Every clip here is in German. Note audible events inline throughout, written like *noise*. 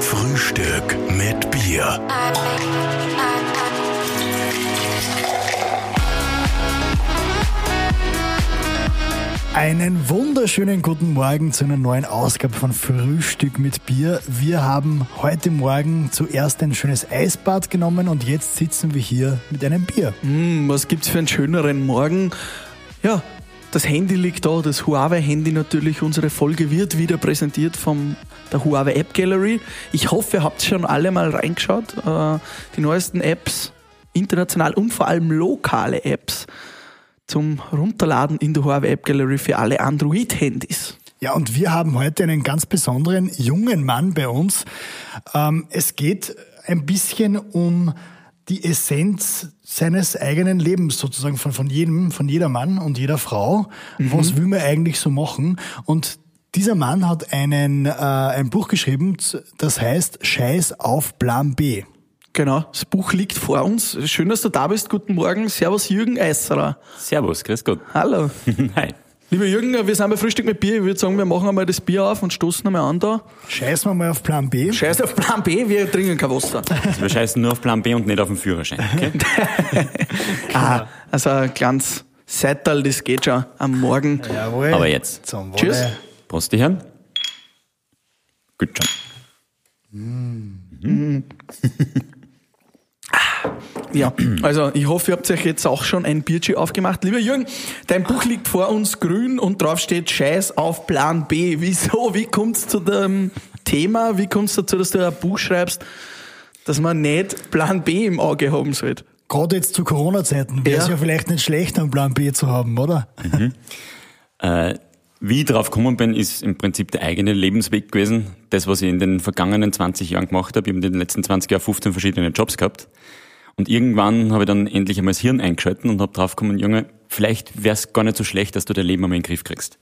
Frühstück mit Bier. Einen wunderschönen guten Morgen zu einer neuen Ausgabe von Frühstück mit Bier. Wir haben heute Morgen zuerst ein schönes Eisbad genommen und jetzt sitzen wir hier mit einem Bier. Hm, was gibt's für einen schöneren Morgen? Ja, das Handy liegt da, das Huawei-Handy natürlich. Unsere Folge wird wieder präsentiert von der Huawei App Gallery. Ich hoffe, ihr habt schon alle mal reingeschaut. Äh, die neuesten Apps, international und vor allem lokale Apps zum Runterladen in der Huawei App Gallery für alle Android-Handys. Ja, und wir haben heute einen ganz besonderen jungen Mann bei uns. Ähm, es geht ein bisschen um die Essenz seines eigenen Lebens sozusagen von, von jedem, von jeder Mann und jeder Frau. Was will man eigentlich so machen? Und dieser Mann hat einen, äh, ein Buch geschrieben, das heißt Scheiß auf Plan B. Genau, das Buch liegt vor uns. Schön, dass du da bist. Guten Morgen. Servus, Jürgen Eisserer. Servus, grüß Gott. Hallo. *laughs* Hi. Lieber Jürgen, wir sind bei Frühstück mit Bier. Ich würde sagen, wir machen einmal das Bier auf und stoßen einmal an da. Scheißen wir mal auf Plan B. Scheiß auf Plan B, wir trinken kein Wasser. Also wir scheißen nur auf Plan B und nicht auf den Führerschein. Okay? *laughs* ah, also ein kleines Seital, das geht schon am Morgen. Jawohl. Aber jetzt. Zum Wohle. Tschüss. Prost, die Herren. Gut schon. *laughs* Ja, also ich hoffe, ihr habt euch jetzt auch schon ein Bierchen aufgemacht. Lieber Jürgen, dein Buch liegt vor uns grün und drauf steht Scheiß auf Plan B. *laughs* Wieso? Wie kommt's zu dem Thema? Wie kommt's dazu, dass du ein Buch schreibst, dass man nicht Plan B im Auge haben sollte? Gerade jetzt zu Corona-Zeiten wäre es Ja. ja vielleicht nicht schlecht, einen Plan B zu haben, oder? *laughs* Äh, wie ich drauf gekommen bin, ist im Prinzip der eigene Lebensweg gewesen. Das, was ich in den vergangenen 20 Jahren gemacht habe. Ich habe in den letzten 20 Jahren 15 verschiedene Jobs gehabt. Und irgendwann habe ich dann endlich einmal das Hirn eingeschalten und habe drauf gekommen, Junge, vielleicht wäre es gar nicht so schlecht, dass du dein Leben einmal in den Griff kriegst.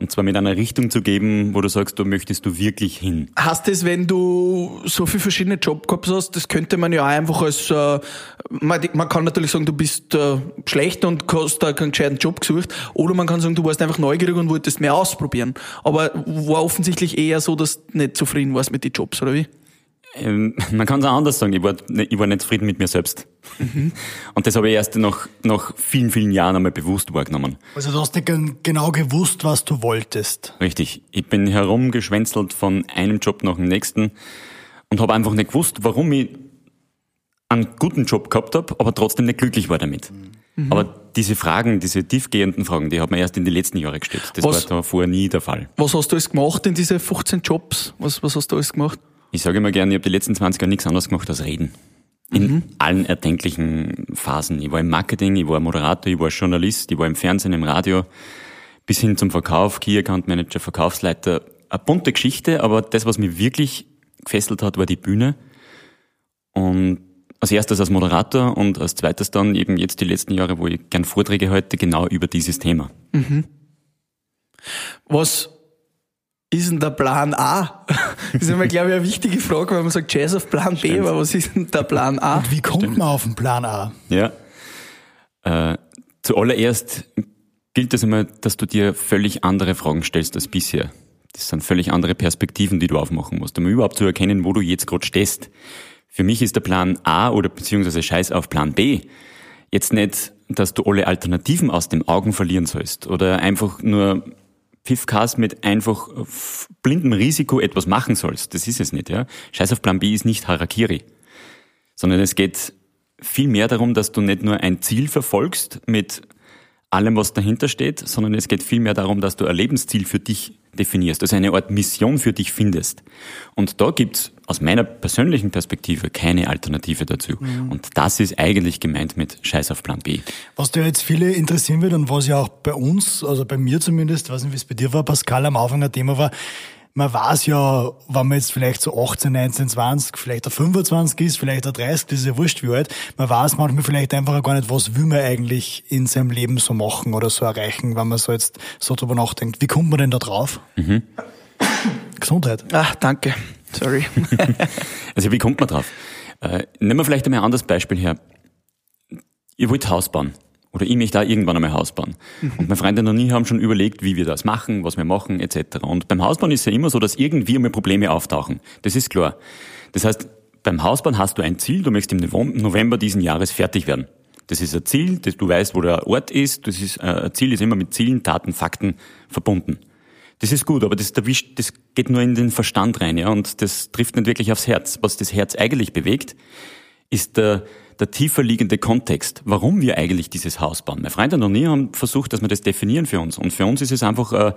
Und zwar mit einer Richtung zu geben, wo du sagst, da möchtest du wirklich hin. Hast es, wenn du so viele verschiedene gehabt hast, das könnte man ja auch einfach als, äh, man, man kann natürlich sagen, du bist äh, schlecht und hast da keinen gescheiten Job gesucht, oder man kann sagen, du warst einfach neugierig und wolltest mehr ausprobieren. Aber war offensichtlich eher so, dass du nicht zufrieden warst mit den Jobs, oder wie? Ähm, man kann es auch anders sagen, ich war, ne- ich war nicht zufrieden mit mir selbst. Und das habe ich erst nach, nach vielen, vielen Jahren einmal bewusst wahrgenommen. Also du hast nicht gen- genau gewusst, was du wolltest. Richtig. Ich bin herumgeschwänzelt von einem Job nach dem nächsten und habe einfach nicht gewusst, warum ich einen guten Job gehabt habe, aber trotzdem nicht glücklich war damit. Aber diese Fragen, diese tiefgehenden Fragen, die hat man erst in die letzten Jahre gestellt. Das Was- war da vorher nie der Fall. Was hast du alles gemacht in diese 15 Jobs? Was, was hast du alles gemacht? Ich sage immer gerne, ich habe die letzten 20 Jahre nichts anderes gemacht als reden. In allen erdenklichen Phasen. Ich war im Marketing, ich war Moderator, ich war Journalist, ich war im Fernsehen, im Radio, bis hin zum Verkauf, Key Account Manager, Verkaufsleiter. Eine bunte Geschichte, aber das, was mich wirklich gefesselt hat, war die Bühne. Und als erstes als Moderator und als zweites dann eben jetzt die letzten Jahre, wo ich gern Vorträge halte, genau über dieses Thema. Was ist denn der Plan A? *laughs* Das ist immer, glaube ich, eine wichtige Frage, weil man sagt, Jazz auf Plan B, Stimmt. aber was ist denn der Plan A? Wie kommt man auf den Plan A? Ja. Äh, zuallererst gilt es einmal, dass du dir völlig andere Fragen stellst als bisher. Das sind völlig andere Perspektiven, die du aufmachen musst, um überhaupt zu erkennen, wo du jetzt gerade stehst. Für mich ist der Plan A oder beziehungsweise Scheiß auf Plan B jetzt nicht, dass du alle Alternativen aus den Augen verlieren sollst oder einfach nur Pfiffkas mit einfach f- blindem Risiko etwas machen sollst. Das ist es nicht, ja. Scheiß auf Plan B ist nicht Harakiri sondern es geht viel mehr darum, dass du nicht nur ein Ziel verfolgst mit allem, was dahinter steht, sondern es geht viel mehr darum, dass du ein Lebensziel für dich definierst, also eine Art Mission für dich findest. Und da gibt's aus meiner persönlichen Perspektive keine Alternative dazu. Und das ist eigentlich gemeint mit Scheiß auf Plan B. Was da jetzt viele interessieren wird und was ja auch bei uns, also bei mir zumindest, weiß nicht, wie es bei dir war, Pascal, am Anfang ein Thema war, man weiß ja, wenn man jetzt vielleicht so 18, 19, 20, vielleicht ein 25 ist, vielleicht ein 30, das ist ja wurscht wie alt, man weiß manchmal vielleicht einfach auch gar nicht, was will man eigentlich in seinem Leben so machen oder so erreichen, wenn man so jetzt so drüber nachdenkt. Wie kommt man denn da drauf? Gesundheit. Ah, danke. Sorry. *laughs* Also wie kommt man drauf? Äh, nehmen wir vielleicht einmal ein anderes Beispiel her. Ihr wollt Haus bauen Oder ich möchte da irgendwann einmal Haus bauen. Und meine Freunde und ich haben schon überlegt, wie wir das machen, was wir machen, etc. Und beim Hausbauen ist ja immer so, dass irgendwie einmal Probleme auftauchen. Das ist klar. Das heißt, beim Hausbauen hast du ein Ziel, du möchtest im November diesen Jahres fertig werden. Das ist ein Ziel, das du weißt, wo der Ort ist. Das ist, äh, ein Ziel ist immer mit Zielen, Daten, Fakten verbunden. Das ist gut, aber das, das geht nur in den Verstand rein, ja, und das trifft nicht wirklich aufs Herz. Was das Herz eigentlich bewegt, ist der, der tiefer liegende Kontext, warum wir eigentlich dieses Haus bauen. Mein Freund und ich haben versucht, dass wir das definieren für uns. Und für uns ist es einfach äh,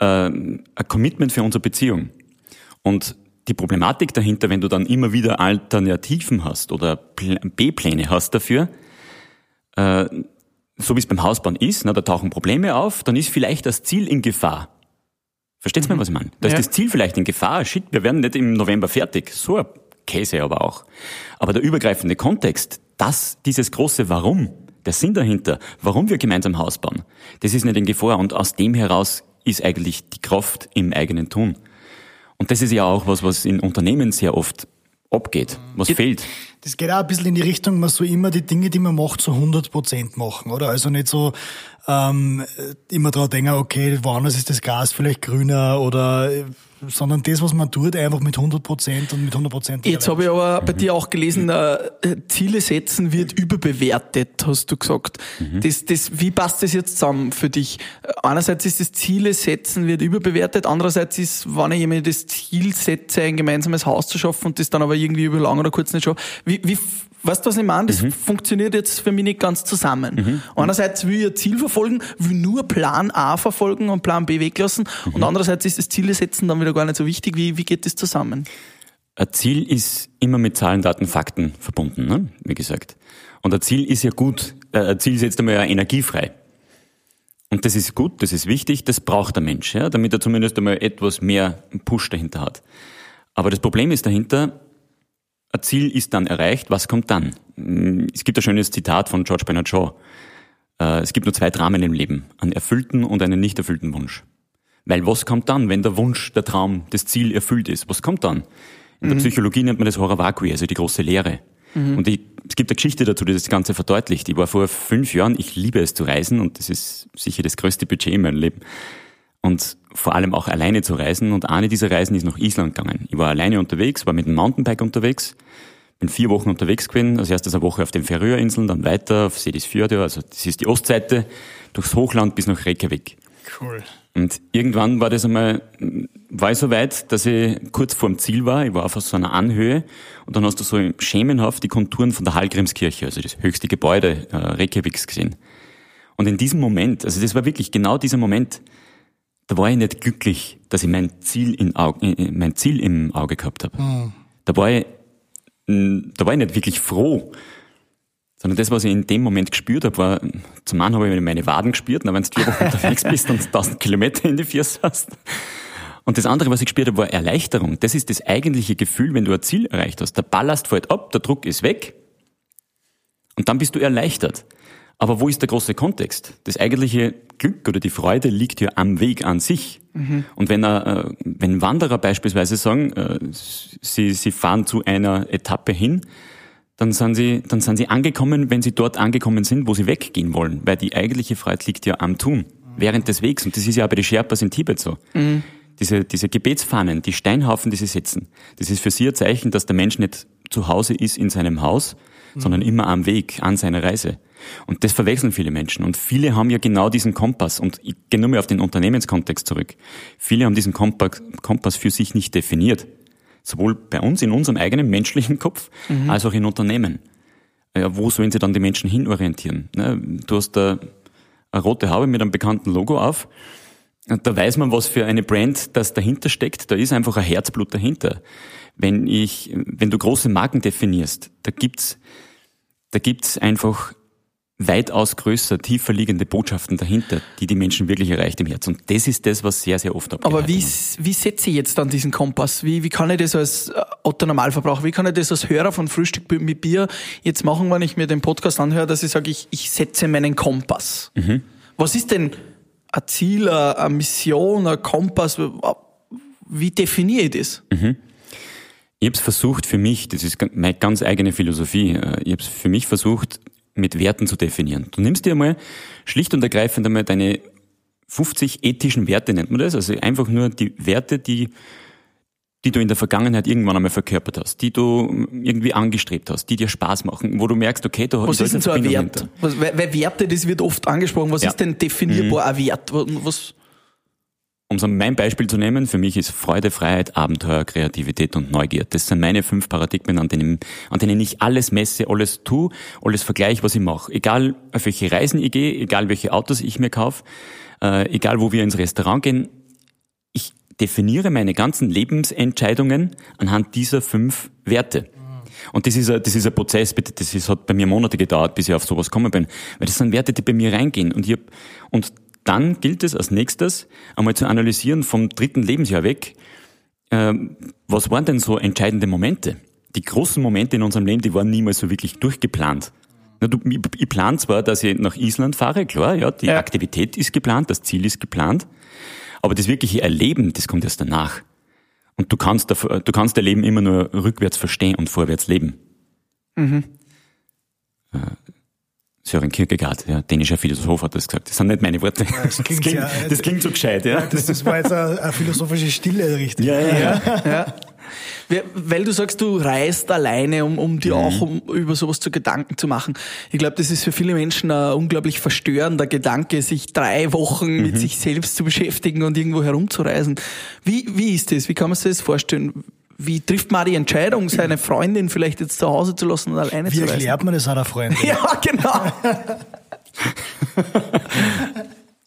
äh, ein Commitment für unsere Beziehung. Und die Problematik dahinter, wenn du dann immer wieder Alternativen hast oder B-Pläne hast dafür, äh, so wie es beim Hausbauen ist, na, da tauchen Probleme auf, dann ist vielleicht das Ziel in Gefahr. Versteht mhm. mal, was ich meine? Da ja. ist das Ziel vielleicht in Gefahr. Shit, wir werden nicht im November fertig. So ein Käse aber auch. Aber der übergreifende Kontext, das, dieses große Warum, der Sinn dahinter, warum wir gemeinsam Haus bauen, das ist nicht in Gefahr. Und aus dem heraus ist eigentlich die Kraft im eigenen Tun. Und das ist ja auch was, was in Unternehmen sehr oft abgeht, was Ge fehlt. Das geht auch ein bisschen in die Richtung, man soll immer die Dinge, die man macht, zu 100 Prozent machen, oder? Also nicht so ähm, immer daran denken, okay, woanders ist das Gras vielleicht grüner oder sondern das, was man tut, einfach mit 100 Prozent und mit 100 Prozent. Jetzt habe ich aber bei dir auch gelesen, äh, Ziele setzen wird überbewertet, hast du gesagt. Mhm. Das, das, wie passt das jetzt zusammen für dich? Einerseits ist das Ziele setzen wird überbewertet, andererseits ist, wenn ich mir das Ziel setze, ein gemeinsames Haus zu schaffen und das dann aber irgendwie über lang oder kurz nicht schaffe, wie, wie Weißt du, was ich meine? Das mhm. funktioniert jetzt für mich nicht ganz zusammen. Mhm. Einerseits will ich ein Ziel verfolgen, will nur Plan A verfolgen und Plan B weglassen. Mhm. Und andererseits ist das Ziele setzen dann wieder gar nicht so wichtig. Wie, wie geht das zusammen? Ein Ziel ist immer mit Zahlen, Daten, Fakten verbunden, ne? wie gesagt. Und ein Ziel ist ja gut. Äh, ein Ziel setzt einmal ja energiefrei. Und das ist gut, das ist wichtig, das braucht der Mensch, ja, damit er zumindest einmal etwas mehr Push dahinter hat. Aber das Problem ist dahinter, ein Ziel ist dann erreicht, was kommt dann? Es gibt ein schönes Zitat von George Bernard Shaw. Äh, es gibt nur zwei Dramen im Leben, einen erfüllten und einen nicht erfüllten Wunsch. Weil was kommt dann, wenn der Wunsch, der Traum, das Ziel erfüllt ist? Was kommt dann? In der mhm. Psychologie nennt man das Horror Vacui, also die große Leere. Mhm. Und ich, es gibt eine Geschichte dazu, die das Ganze verdeutlicht. Ich war vor fünf Jahren, ich liebe es zu reisen und das ist sicher das größte Budget in meinem Leben und vor allem auch alleine zu reisen. Und eine dieser Reisen ist nach Island gegangen. Ich war alleine unterwegs, war mit dem Mountainbike unterwegs, bin vier Wochen unterwegs gewesen, als erstes eine Woche auf den Färöerinseln, dann weiter auf Sedisfjörde, also das ist die Ostseite, durchs Hochland bis nach Reykjavik. Cool. Und irgendwann war das einmal, war ich so weit, dass ich kurz vorm Ziel war. Ich war auf so einer Anhöhe und dann hast du so schemenhaft die Konturen von der Hallgrimskirche, also das höchste Gebäude äh, Reykjaviks gesehen. Und in diesem Moment, also das war wirklich genau dieser Moment, da war ich nicht glücklich, dass ich mein Ziel, in Auge, mein Ziel im Auge gehabt habe. Mhm. Da war ich, da war ich nicht wirklich froh, sondern das, was ich in dem Moment gespürt habe, war, zum einen habe ich meine Waden gespürt, wenn du vier Wochen *laughs* unterwegs bist und 1000 Kilometer in die Füße hast. Und das andere, was ich gespürt habe, war Erleichterung. Das ist das eigentliche Gefühl, wenn du ein Ziel erreicht hast. Der Ballast fällt ab, der Druck ist weg und dann bist du erleichtert. Aber wo ist der große Kontext? Das eigentliche Glück oder die Freude liegt ja am Weg an sich. Mhm. Und wenn, äh, wenn Wanderer beispielsweise sagen, äh, sie, sie fahren zu einer Etappe hin, dann sind, sie, dann sind sie angekommen, wenn sie dort angekommen sind, wo sie weggehen wollen. Weil die eigentliche Freude liegt ja am Tun, während des Wegs. Und das ist ja bei den Sherpas in Tibet so. Mhm. Diese, diese Gebetsfahnen, die Steinhaufen, die sie setzen, das ist für sie ein Zeichen, dass der Mensch nicht zu Hause ist in seinem Haus, mhm. sondern immer am Weg, an seiner Reise. Und das verwechseln viele Menschen. Und viele haben ja genau diesen Kompass. Und ich gehe nur mal auf den Unternehmenskontext zurück. Viele haben diesen Kompass für sich nicht definiert. Sowohl bei uns in unserem eigenen menschlichen Kopf, mhm. als auch in Unternehmen. Ja, wo sollen sie dann die Menschen hinorientieren? Ne, du hast da eine rote Haube mit einem bekannten Logo auf. Da weiß man, was für eine Brand das dahinter steckt. Da ist einfach ein Herzblut dahinter. Wenn ich, wenn du große Marken definierst, da gibt's, da gibt's einfach weitaus größer, tiefer liegende Botschaften dahinter, die die Menschen wirklich erreicht im Herzen. Und das ist das, was sehr, sehr oft abgeleitet Aber wie, wie setze ich jetzt dann diesen Kompass? Wie, wie kann ich das als äh, Otto Normalverbraucher, wie kann ich das als Hörer von Frühstück mit Bier jetzt machen, wenn ich mir den Podcast anhöre, dass ich sage, ich, ich setze meinen Kompass? Mhm. Was ist denn ein Ziel, eine Mission, ein Kompass? Wie definiere ich das? Mhm. Ich habe es versucht für mich, das ist meine ganz eigene Philosophie, äh, ich habe es für mich versucht, mit Werten zu definieren. Du nimmst dir einmal schlicht und ergreifend einmal deine 50 ethischen Werte, nennt man das, also einfach nur die Werte, die die du in der Vergangenheit irgendwann einmal verkörpert hast, die du irgendwie angestrebt hast, die dir Spaß machen, wo du merkst, okay, du Was ist denn so ein Wert? Was, weil, weil Werte, das wird oft angesprochen. Was Ja. ist denn definierbar ein Wert? Was, Um so mein Beispiel zu nehmen, für mich ist Freude, Freiheit, Abenteuer, Kreativität und Neugier. Das sind meine fünf Paradigmen, an denen, an denen ich alles messe, alles tue, alles vergleiche, was ich mache. Egal, auf welche Reisen ich gehe, egal, welche Autos ich mir kaufe, äh, egal, wo wir ins Restaurant gehen. Ich definiere meine ganzen Lebensentscheidungen anhand dieser fünf Werte. Und das ist ein, das ist ein Prozess, bitte, das ist, hat bei mir Monate gedauert, bis ich auf sowas gekommen bin. Weil das sind Werte, die bei mir reingehen. Und, ich hab, und dann gilt es als nächstes, einmal zu analysieren vom dritten Lebensjahr weg, ähm, was waren denn so entscheidende Momente? Die großen Momente in unserem Leben, die waren niemals so wirklich durchgeplant. Na, du, ich, ich plan zwar, dass ich nach Island fahre, klar, ja, die Ja. Aktivität ist geplant, das Ziel ist geplant, aber das wirkliche Erleben, das kommt erst danach. Und du kannst, du kannst dein Leben immer nur rückwärts verstehen und vorwärts leben. Äh, Sören Kierkegaard, ja, dänischer Philosoph, hat das gesagt. Das sind nicht meine Worte. Das klingt klingt, sehr- das klingt so gescheit, ja. Das, das war jetzt eine, eine philosophische Stille, richtig? ja, ja, ja. *laughs* ja. Weil- du sagst, du reist alleine, um, um Mhm. dir auch um, über sowas zu Gedanken zu machen. Ich glaube, das ist für viele Menschen ein unglaublich verstörender Gedanke, sich drei Wochen Mhm. mit sich selbst zu beschäftigen und irgendwo herumzureisen. Wie, wie ist das? Wie kann man sich das vorstellen? Wie trifft man die Entscheidung, seine Freundin vielleicht jetzt zu Hause zu lassen und alleine Wie zu reisen? erklärt man das einer Freundin? *laughs* Ja, genau.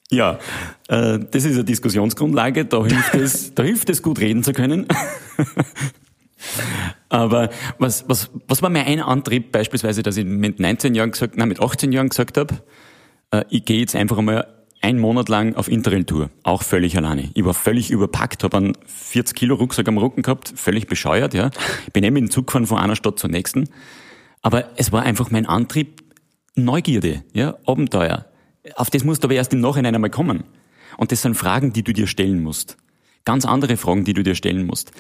Ja, äh, das ist eine Diskussionsgrundlage, da hilft es, *laughs* da hilft es gut reden zu können. Aber was, was, was war mein ein Antrieb beispielsweise, dass ich mit 19 Jahren gesagt, nein, mit 18 Jahren gesagt habe, äh, ich gehe jetzt einfach einmal einen Monat lang auf Interrail-Tour, auch völlig alleine. Ich war völlig überpackt, habe einen 40 Kilo Rucksack am Rücken gehabt, völlig bescheuert, ja. Bin eben mit dem Zug gefahren von einer Stadt zur nächsten. Aber es war einfach mein Antrieb, Neugierde, ja, Abenteuer. Auf das musst du aber erst im Nachhinein einmal kommen. Und das sind Fragen, die du dir stellen musst. Ganz andere Fragen, die du dir stellen musst.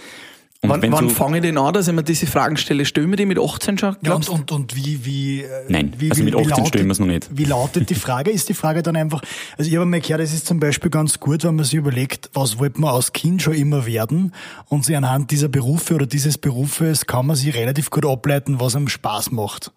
Und Wann, wann fange ich denn an, dass ich mir diese Fragen stelle? Stellen wir die mit 18 schon? Ja, und, Glaubst du? und, und wie, wie, äh, Nein, wie, also mit wie 18 lautet, stellen wir's noch nicht. Wie lautet die Frage? Ist die Frage dann einfach, also ich habe mir gehört, es ist zum Beispiel ganz gut, wenn man sich überlegt, was wollte man als Kind schon immer werden und sich anhand dieser Berufe oder dieses Berufes kann man sich relativ gut ableiten, was einem Spaß macht.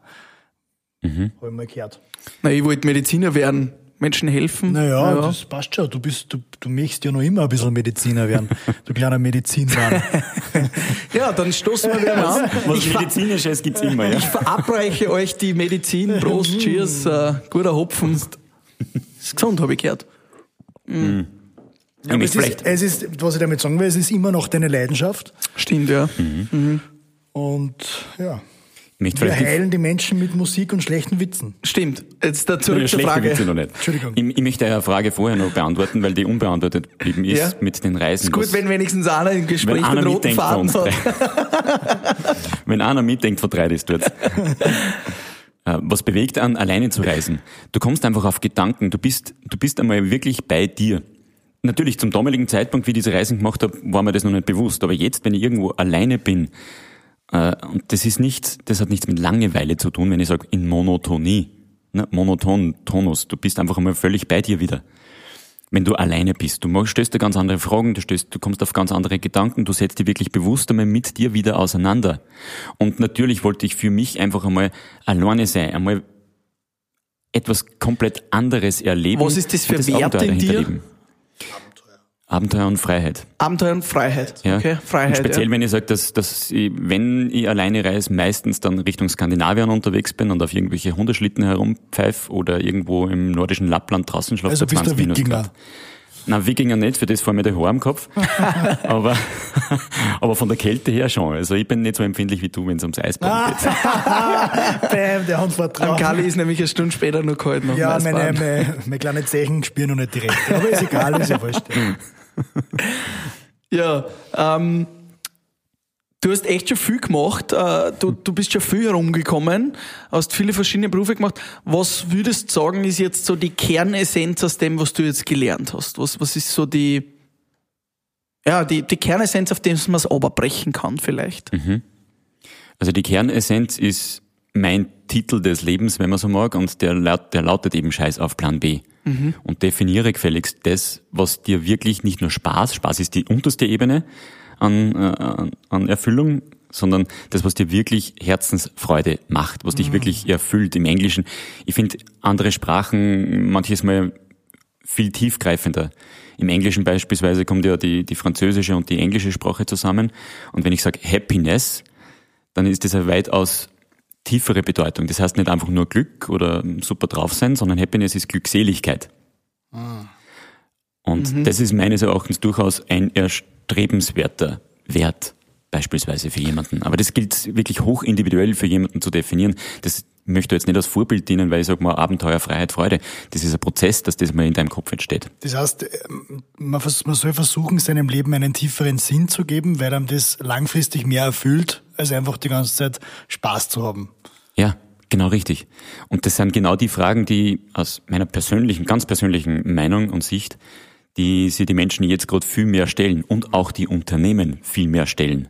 Mhm. Habe ich mal gehört. Na, ich wollte Mediziner werden, Menschen helfen. Naja, Ja. das passt schon. Du bist, du, du möchtest ja noch immer ein bisschen Mediziner werden. Du kleiner Medizinmann. *laughs* Ja, dann stoßen wir wieder mal an. was Ich, Medizinisches gibt's immer, ja. ich verabreiche euch die Medizin. Prost, Cheers, äh, guter Hopfen. Ist gesund, habe ich gehört. Aber möchte es, ist, es ist, was ich damit sagen will, es ist immer noch deine Leidenschaft. Stimmt, ja. Und ja, ich möchte wir heilen die Menschen mit Musik und schlechten Witzen. Stimmt. Jetzt da zurück zur schlechte Frage. Witze noch nicht. Entschuldigung. Ich, ich möchte eine Frage vorher noch beantworten, weil die unbeantwortet geblieben ist Ja. mit den Reisen. Ist gut, wenn wenigstens einer im Gespräch den roten Faden hat. *laughs* Wenn einer mitdenkt, vertreibt es dort. Äh, Was bewegt an, alleine zu reisen? Du kommst einfach auf Gedanken. Du bist, du bist einmal wirklich bei dir. Natürlich, zum damaligen Zeitpunkt, wie ich diese Reisen gemacht habe, war mir das noch nicht bewusst. Aber jetzt, wenn ich irgendwo alleine bin, äh, und das ist nicht, das hat nichts mit Langeweile zu tun, wenn ich sage, in Monotonie. Ne? Monoton, Tonus. Du bist einfach einmal völlig bei dir wieder wenn du alleine bist. Du stellst dir ganz andere Fragen, du, stellst, du kommst auf ganz andere Gedanken, du setzt dich wirklich bewusst einmal mit dir wieder auseinander. Und natürlich wollte ich für mich einfach einmal alleine sein, einmal etwas komplett anderes erleben. Was ist das für Abenteuer in dahinter dir? leben. Abenteuer und Freiheit. Abenteuer und Freiheit. Ja. Okay, Freiheit. und speziell, ja. wenn ich sage, dass, dass ich, wenn ich alleine reise, meistens dann Richtung Skandinavien unterwegs bin und auf irgendwelche Hundeschlitten herumpfeif oder irgendwo im nordischen Lappland draußen schlafe. Also bist du 20 ein Wikinger. Na, Wikinger nicht, für das vor mir der Haar im Kopf. *laughs* aber, aber von der Kälte her schon. Also ich bin nicht so empfindlich wie du, wenn es ums Eisbaden geht. *laughs* Bam, der Antwort Am drauf. Kali ist nämlich eine Stunde später noch kalt. Noch Ja, meine, meine, meine kleinen Zeichen spüren noch nicht direkt. Aber ist egal, ist ja wurscht. Ja, ähm, du hast echt schon viel gemacht. Äh, du, du bist schon viel herumgekommen, hast viele verschiedene Berufe gemacht. Was würdest du sagen, ist jetzt so die Kernessenz aus dem, was du jetzt gelernt hast? Was, was ist so die, ja, die, die Kernessenz, auf dem man es aber brechen kann vielleicht? Also die Kernessenz ist mein Titel des Lebens, wenn man so mag, und der, laut, der lautet eben Scheiß auf Plan B. Mhm. Und definiere gefälligst das, was dir wirklich nicht nur Spaß, Spaß ist die unterste Ebene an, äh, an Erfüllung, sondern das, was dir wirklich Herzensfreude macht, was dich mhm. wirklich erfüllt im Englischen. Ich finde andere Sprachen manches Mal viel tiefgreifender. Im Englischen beispielsweise kommt ja die, die französische und die englische Sprache zusammen. Und wenn ich sage Happiness, dann ist das eine weitaus tiefere Bedeutung. Das heißt nicht einfach nur Glück oder super drauf sein, sondern Happiness ist Glückseligkeit. Ah. Und mhm. das ist meines Erachtens durchaus ein erstrebenswerter Wert beispielsweise für jemanden. Aber das gilt wirklich hoch individuell für jemanden zu definieren. Das möchte jetzt nicht als Vorbild dienen, weil ich sage mal Abenteuer, Freiheit, Freude. Das ist ein Prozess, dass das mal in deinem Kopf entsteht. Das heißt, man, soll versuchen, seinem Leben einen tieferen Sinn zu geben, weil einem das langfristig mehr erfüllt, als einfach die ganze Zeit Spaß zu haben. Ja, genau richtig. Und das sind genau die Fragen, die aus meiner persönlichen, ganz persönlichen Meinung und Sicht, die sich die Menschen jetzt gerade viel mehr stellen und auch die Unternehmen viel mehr stellen.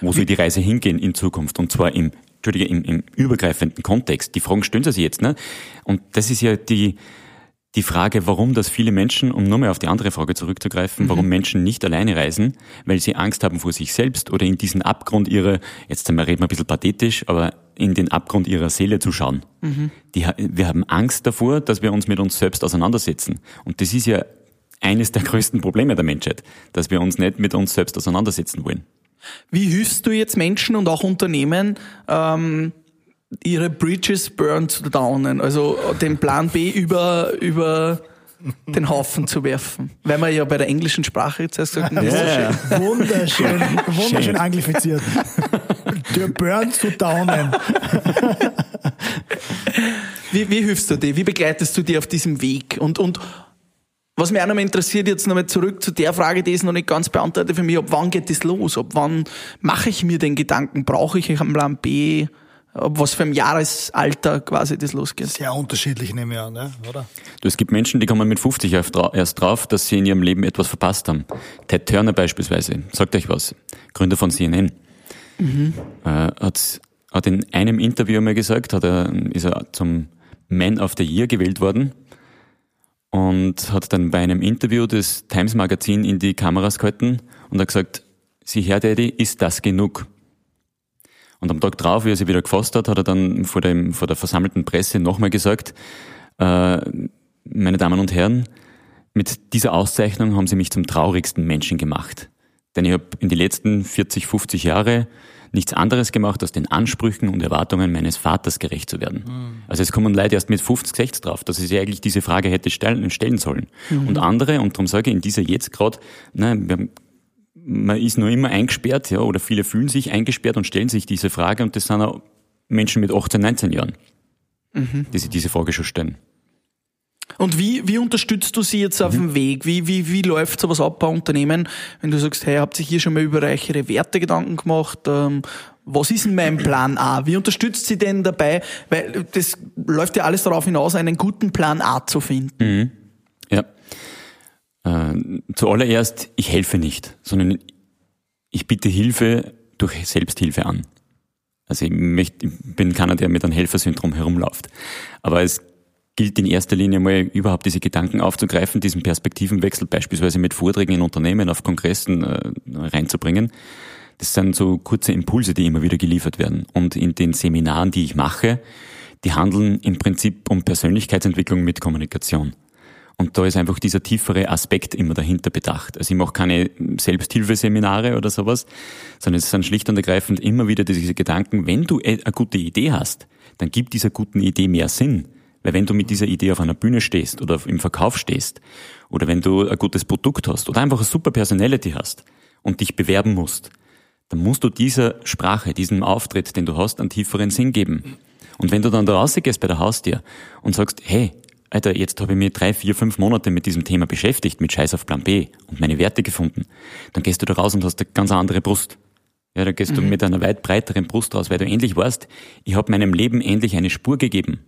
Wo soll die Reise hingehen in Zukunft? Und zwar im Entschuldige, im, im übergreifenden Kontext. Die Fragen stellen sich jetzt, ne? Und das ist ja die, die Frage, warum das viele Menschen, um nur mal auf die andere Frage zurückzugreifen, mhm. warum Menschen nicht alleine reisen, weil sie Angst haben vor sich selbst oder in diesen Abgrund ihrer, jetzt reden wir ein bisschen pathetisch, aber in den Abgrund ihrer Seele zu schauen. Mhm. Die, wir haben Angst davor, dass wir uns mit uns selbst auseinandersetzen. Und das ist ja eines der größten Probleme der Menschheit, dass wir uns nicht mit uns selbst auseinandersetzen wollen. Wie hilfst du jetzt Menschen und auch Unternehmen, ähm, ihre Bridges burn zu downen, also den Plan B über, über den Haufen zu werfen. Weil man ja bei der englischen Sprache jetzt erst gesagt yeah. Wunderschön, wunderschön anglifiziert. Der Burn zu downen. Wie, wie hilfst du dir? Wie begleitest du dir auf diesem Weg? Und, und was mich auch noch mal interessiert, jetzt nochmal zurück zu der Frage, die ist noch nicht ganz beantwortet für mich, ab wann geht das los? Ab wann mache ich mir den Gedanken? Brauche ich einen Plan B? Ab was für ein Jahresalter quasi das losgeht? Sehr unterschiedlich, nehme ich an, ne? oder? Du, es gibt Menschen, die kommen mit 50 erst drauf, dass sie in ihrem Leben etwas verpasst haben. Ted Turner beispielsweise, sagt euch was, Gründer von CNN, mhm. äh, hat, hat in einem Interview einmal gesagt, hat er, ist er zum Man of the Year gewählt worden und hat dann bei einem Interview des Times Magazin in die Kameras gehalten und hat gesagt, Sie Herr Daddy, ist das genug? Und am Tag drauf, wie er sich wieder gefasst hat, hat er dann vor, dem, vor der versammelten Presse nochmal gesagt, äh, meine Damen und Herren, mit dieser Auszeichnung haben Sie mich zum traurigsten Menschen gemacht. Denn ich habe in die letzten 40, 50 Jahre nichts anderes gemacht, als den Ansprüchen und Erwartungen meines Vaters gerecht zu werden. Mhm. Also es kommen Leute erst mit 50, 60 drauf, dass ich eigentlich diese Frage hätte stellen, stellen sollen. Mhm. Und andere, und darum sage ich in dieser jetzt gerade, ne, man ist nur immer eingesperrt, ja, oder viele fühlen sich eingesperrt und stellen sich diese Frage und das sind auch Menschen mit 18, 19 Jahren, mhm. die sich diese Frage schon stellen. Und wie, wie unterstützt du sie jetzt auf mhm. dem Weg? Wie, wie, wie läuft sowas ab bei Unternehmen, wenn du sagst, hey, habt ihr hier schon mal über eure Werte Gedanken gemacht? Ähm, was ist denn mein Plan A? Wie unterstützt sie denn dabei? Weil das läuft ja alles darauf hinaus, einen guten Plan A zu finden. Mhm. Ja. Äh, zuallererst, ich helfe nicht, sondern ich bitte Hilfe durch Selbsthilfe an. Also ich, möchte, ich bin keiner, der mit einem Helfersyndrom herumläuft. Aber es gilt in erster Linie mal überhaupt diese Gedanken aufzugreifen, diesen Perspektivenwechsel beispielsweise mit Vorträgen in Unternehmen auf Kongressen äh, reinzubringen. Das sind so kurze Impulse, die immer wieder geliefert werden. Und in den Seminaren, die ich mache, die handeln im Prinzip um Persönlichkeitsentwicklung mit Kommunikation. Und da ist einfach dieser tiefere Aspekt immer dahinter bedacht. Also ich mache keine Selbsthilfeseminare oder sowas, sondern es sind schlicht und ergreifend immer wieder diese Gedanken, wenn du eine gute Idee hast, dann gibt dieser guten Idee mehr Sinn. Weil wenn du mit dieser Idee auf einer Bühne stehst oder im Verkauf stehst oder wenn du ein gutes Produkt hast oder einfach eine super Personality hast und dich bewerben musst, dann musst du dieser Sprache, diesem Auftritt, den du hast, einen tieferen Sinn geben. Und wenn du dann da rausgehst bei der Haustür und sagst, hey, Alter, jetzt habe ich mich drei, vier, fünf Monate mit diesem Thema beschäftigt, mit Scheiß auf Plan B und meine Werte gefunden, dann gehst du da raus und hast eine ganz andere Brust. Ja, da gehst mhm. du mit einer weit breiteren Brust raus, weil du endlich weißt, ich habe meinem Leben endlich eine Spur gegeben.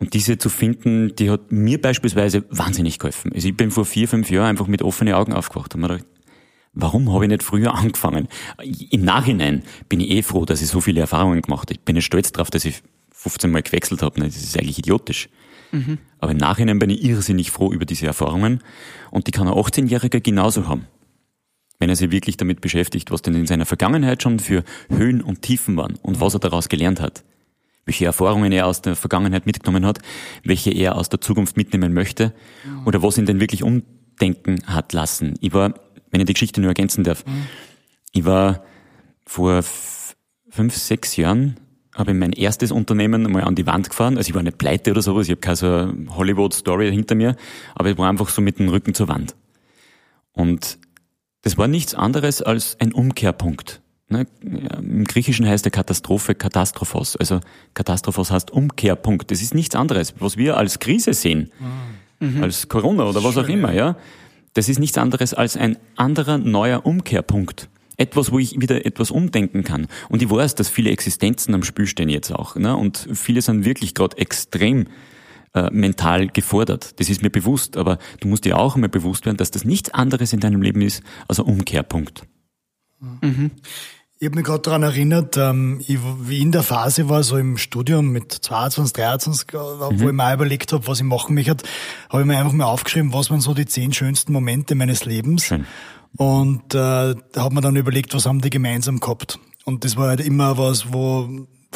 Und diese zu finden, die hat mir beispielsweise wahnsinnig geholfen. Also ich bin vor vier, fünf Jahren einfach mit offenen Augen aufgewacht und mir gedacht, Warum habe ich nicht früher *laughs* angefangen? Im Nachhinein bin ich eh froh, dass ich so viele Erfahrungen gemacht habe. Ich bin nicht stolz darauf, dass ich 15 Mal gewechselt habe. Das ist eigentlich idiotisch. Mhm. Aber im Nachhinein bin ich irrsinnig froh über diese Erfahrungen und die kann ein 18-Jähriger genauso haben. Wenn er sich wirklich damit beschäftigt, was denn in seiner Vergangenheit schon für Höhen und Tiefen waren und was er daraus gelernt hat. Welche Erfahrungen er aus der Vergangenheit mitgenommen hat, welche er aus der Zukunft mitnehmen möchte oder was ihn denn wirklich umdenken hat lassen. Ich war, wenn ich die Geschichte nur ergänzen darf, mhm. ich war vor fünf, sechs Jahren habe ich mein erstes Unternehmen mal an die Wand gefahren. Also ich war nicht pleite oder sowas, ich habe keine so Hollywood-Story hinter mir, aber ich war einfach so mit dem Rücken zur Wand. Und das war nichts anderes als ein Umkehrpunkt. Ne? Im Griechischen heißt der Katastrophe Katastrophos. Also Katastrophos heißt Umkehrpunkt. Das ist nichts anderes. Was wir als Krise sehen, mhm. als Corona oder was auch immer, ja, das ist nichts anderes als ein anderer neuer Umkehrpunkt etwas, wo ich wieder etwas umdenken kann. Und ich weiß, dass viele Existenzen am Spiel stehen jetzt auch. Ne? Und viele sind wirklich gerade extrem äh, mental gefordert. Das ist mir bewusst, aber du musst dir auch einmal bewusst werden, dass das nichts anderes in deinem Leben ist als ein Umkehrpunkt. Mhm. Ich habe mich gerade daran erinnert, ähm, ich, wie in der Phase war, so im Studium mit 22, 23, äh, wo mhm. ich mir überlegt habe, was ich machen möchte, habe ich mir einfach mal aufgeschrieben, was waren so die zehn schönsten Momente meines Lebens. Schön. Und äh, hat man dann überlegt, was haben die gemeinsam gehabt. Und das war halt immer was, wo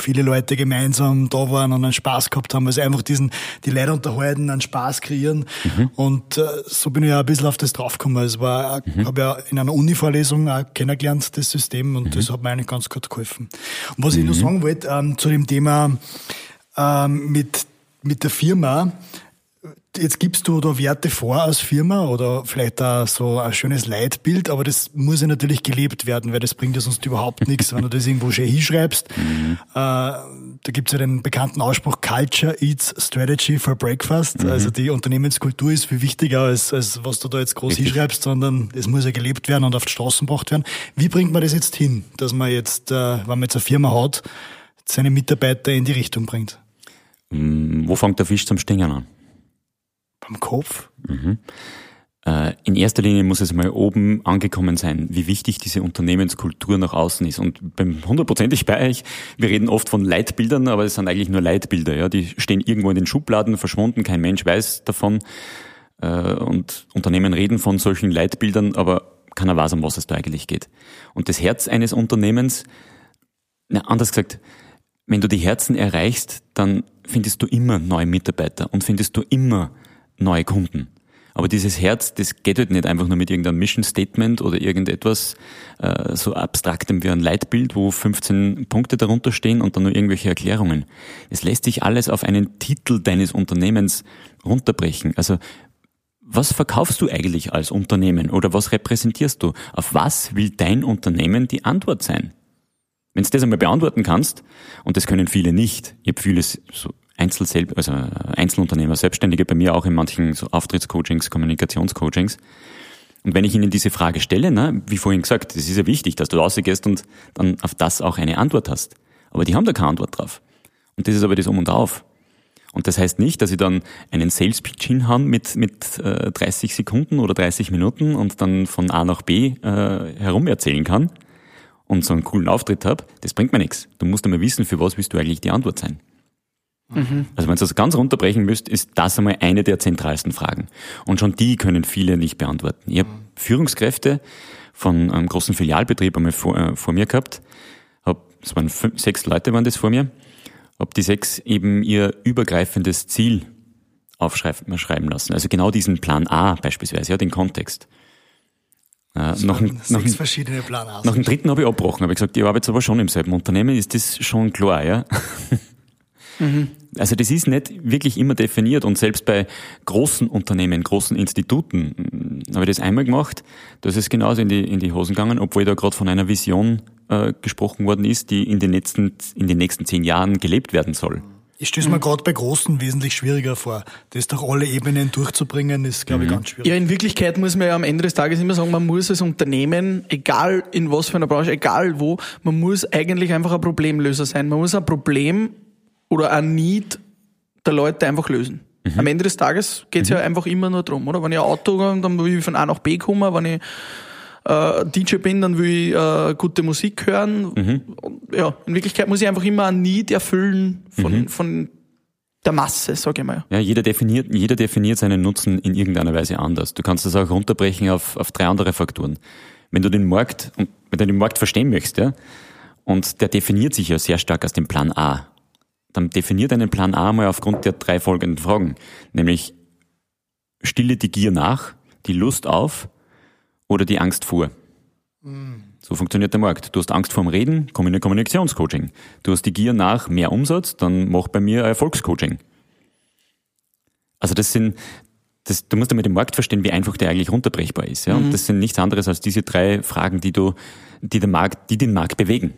viele Leute gemeinsam da waren und einen Spaß gehabt haben. Also einfach diesen, die Leute unterhalten, einen Spaß kreieren. Mhm. Und äh, so bin ich ja ein bisschen auf das draufgekommen. Es war, mhm. habe ja in einer Uni-Vorlesung auch kennengelernt, das System, und mhm. das hat mir eigentlich ganz gut geholfen. Und was ich noch mhm. sagen wollte, ähm, zu dem Thema ähm, mit, mit der Firma, Jetzt gibst du da Werte vor als Firma oder vielleicht da so ein schönes Leitbild, aber das muss ja natürlich gelebt werden, weil das bringt ja sonst überhaupt nichts, wenn du das irgendwo schön hinschreibst. Mhm. Äh, da gibt's ja den bekannten Ausspruch Culture eats Strategy for Breakfast. Mhm. Also die Unternehmenskultur ist viel wichtiger als, als was du da jetzt groß Richtig. hinschreibst, sondern es muss ja gelebt werden und auf die Straßen gebracht werden. Wie bringt man das jetzt hin, dass man jetzt, äh, wenn man jetzt eine Firma hat, seine Mitarbeiter in die Richtung bringt? Mm, wo fängt der Fisch zum Stingen an? Beim Kopf? Mhm. Äh, in erster Linie muss es mal oben angekommen sein, wie wichtig diese Unternehmenskultur nach außen ist. Und beim hundertprozentig bei euch, wir reden oft von Leitbildern, aber es sind eigentlich nur Leitbilder. Ja? Die stehen irgendwo in den Schubladen, verschwunden, kein Mensch weiß davon. Äh, und Unternehmen reden von solchen Leitbildern, aber keiner weiß, um was es da eigentlich geht. Und das Herz eines Unternehmens, na, anders gesagt, wenn du die Herzen erreichst, dann findest du immer neue Mitarbeiter und findest du immer neue Kunden. Aber dieses Herz, das geht halt nicht einfach nur mit irgendeinem Mission Statement oder irgendetwas äh, so abstraktem wie ein Leitbild, wo 15 Punkte darunter stehen und dann nur irgendwelche Erklärungen. Es lässt sich alles auf einen Titel deines Unternehmens runterbrechen. Also was verkaufst du eigentlich als Unternehmen oder was repräsentierst du? Auf was will dein Unternehmen die Antwort sein? Wenn du das einmal beantworten kannst, und das können viele nicht, ich habe vieles so Einzel also Einzelunternehmer, Selbstständige bei mir auch in manchen so Auftrittscoachings, Kommunikationscoachings. Und wenn ich ihnen diese Frage stelle, ne, wie vorhin gesagt, es ist ja wichtig, dass du rausgehst und dann auf das auch eine Antwort hast. Aber die haben da keine Antwort drauf. Und das ist aber das Um und Auf. Und das heißt nicht, dass ich dann einen Sales Pitch hinhauen mit, mit äh, 30 Sekunden oder 30 Minuten und dann von A nach B äh, herum erzählen kann und so einen coolen Auftritt habe. Das bringt mir nichts. Du musst einmal wissen, für was willst du eigentlich die Antwort sein. Mhm. Also wenn du das ganz runterbrechen müsst, ist das einmal eine der zentralsten Fragen. Und schon die können viele nicht beantworten. Ich habe mhm. Führungskräfte von einem großen Filialbetrieb einmal vor, äh, vor mir gehabt. Hab, es waren fünf, sechs Leute waren das vor mir. Hab die sechs eben ihr übergreifendes Ziel aufschreiben lassen. Also genau diesen Plan A beispielsweise, ja, den Kontext. Äh, noch, ein, noch, ein, verschiedene Plan A's. Noch einen dritten habe ich abgebrochen, habe ich gesagt, ich arbeite aber schon im selben Unternehmen, ist das schon klar, ja? Mhm. Also das ist nicht wirklich immer definiert und selbst bei großen Unternehmen, großen Instituten hm, habe ich das einmal gemacht, da ist es genauso in die, in die Hosen gegangen, obwohl da gerade von einer Vision äh, gesprochen worden ist, die in den, letzten, in den nächsten zehn Jahren gelebt werden soll. Ich stelle mir mhm. gerade bei Großen wesentlich schwieriger vor. Das durch alle Ebenen durchzubringen, ist, glaube ich, mhm. ganz schwierig. Ja, in Wirklichkeit muss man ja am Ende des Tages immer sagen, man muss als Unternehmen, egal in was für einer Branche, egal wo, man muss eigentlich einfach ein Problemlöser sein. Man muss ein Problem oder ein Need der Leute einfach lösen. Mhm. Am Ende des Tages geht es mhm. ja einfach immer nur darum, oder? Wenn ich ein Auto habe, dann will ich von A nach B kommen, wenn ich äh, DJ bin, dann will ich äh, gute Musik hören. Und, ja, in Wirklichkeit muss ich einfach immer ein Need erfüllen von, von der Masse, sage ich mal. Ja, jeder definiert, jeder definiert seinen Nutzen in irgendeiner Weise anders. Du kannst das auch runterbrechen auf, auf drei andere Faktoren. Wenn du den Markt, wenn du den Markt verstehen möchtest, ja, und der definiert sich ja sehr stark aus dem Plan A, dann definiert einen Plan A mal aufgrund der drei folgenden Fragen. Nämlich, stille die Gier nach, die Lust auf oder die Angst vor. So funktioniert der Markt. Du hast Angst vorm Reden, komm in ein Kommunikationscoaching. Du hast die Gier nach mehr Umsatz, dann mach bei mir ein Erfolgscoaching. Also das sind, das, du musst einmal den Markt verstehen, wie einfach der eigentlich runterbrechbar ist. Ja? Und das sind nichts anderes als diese drei Fragen, die du, die den Markt, die den Markt bewegen.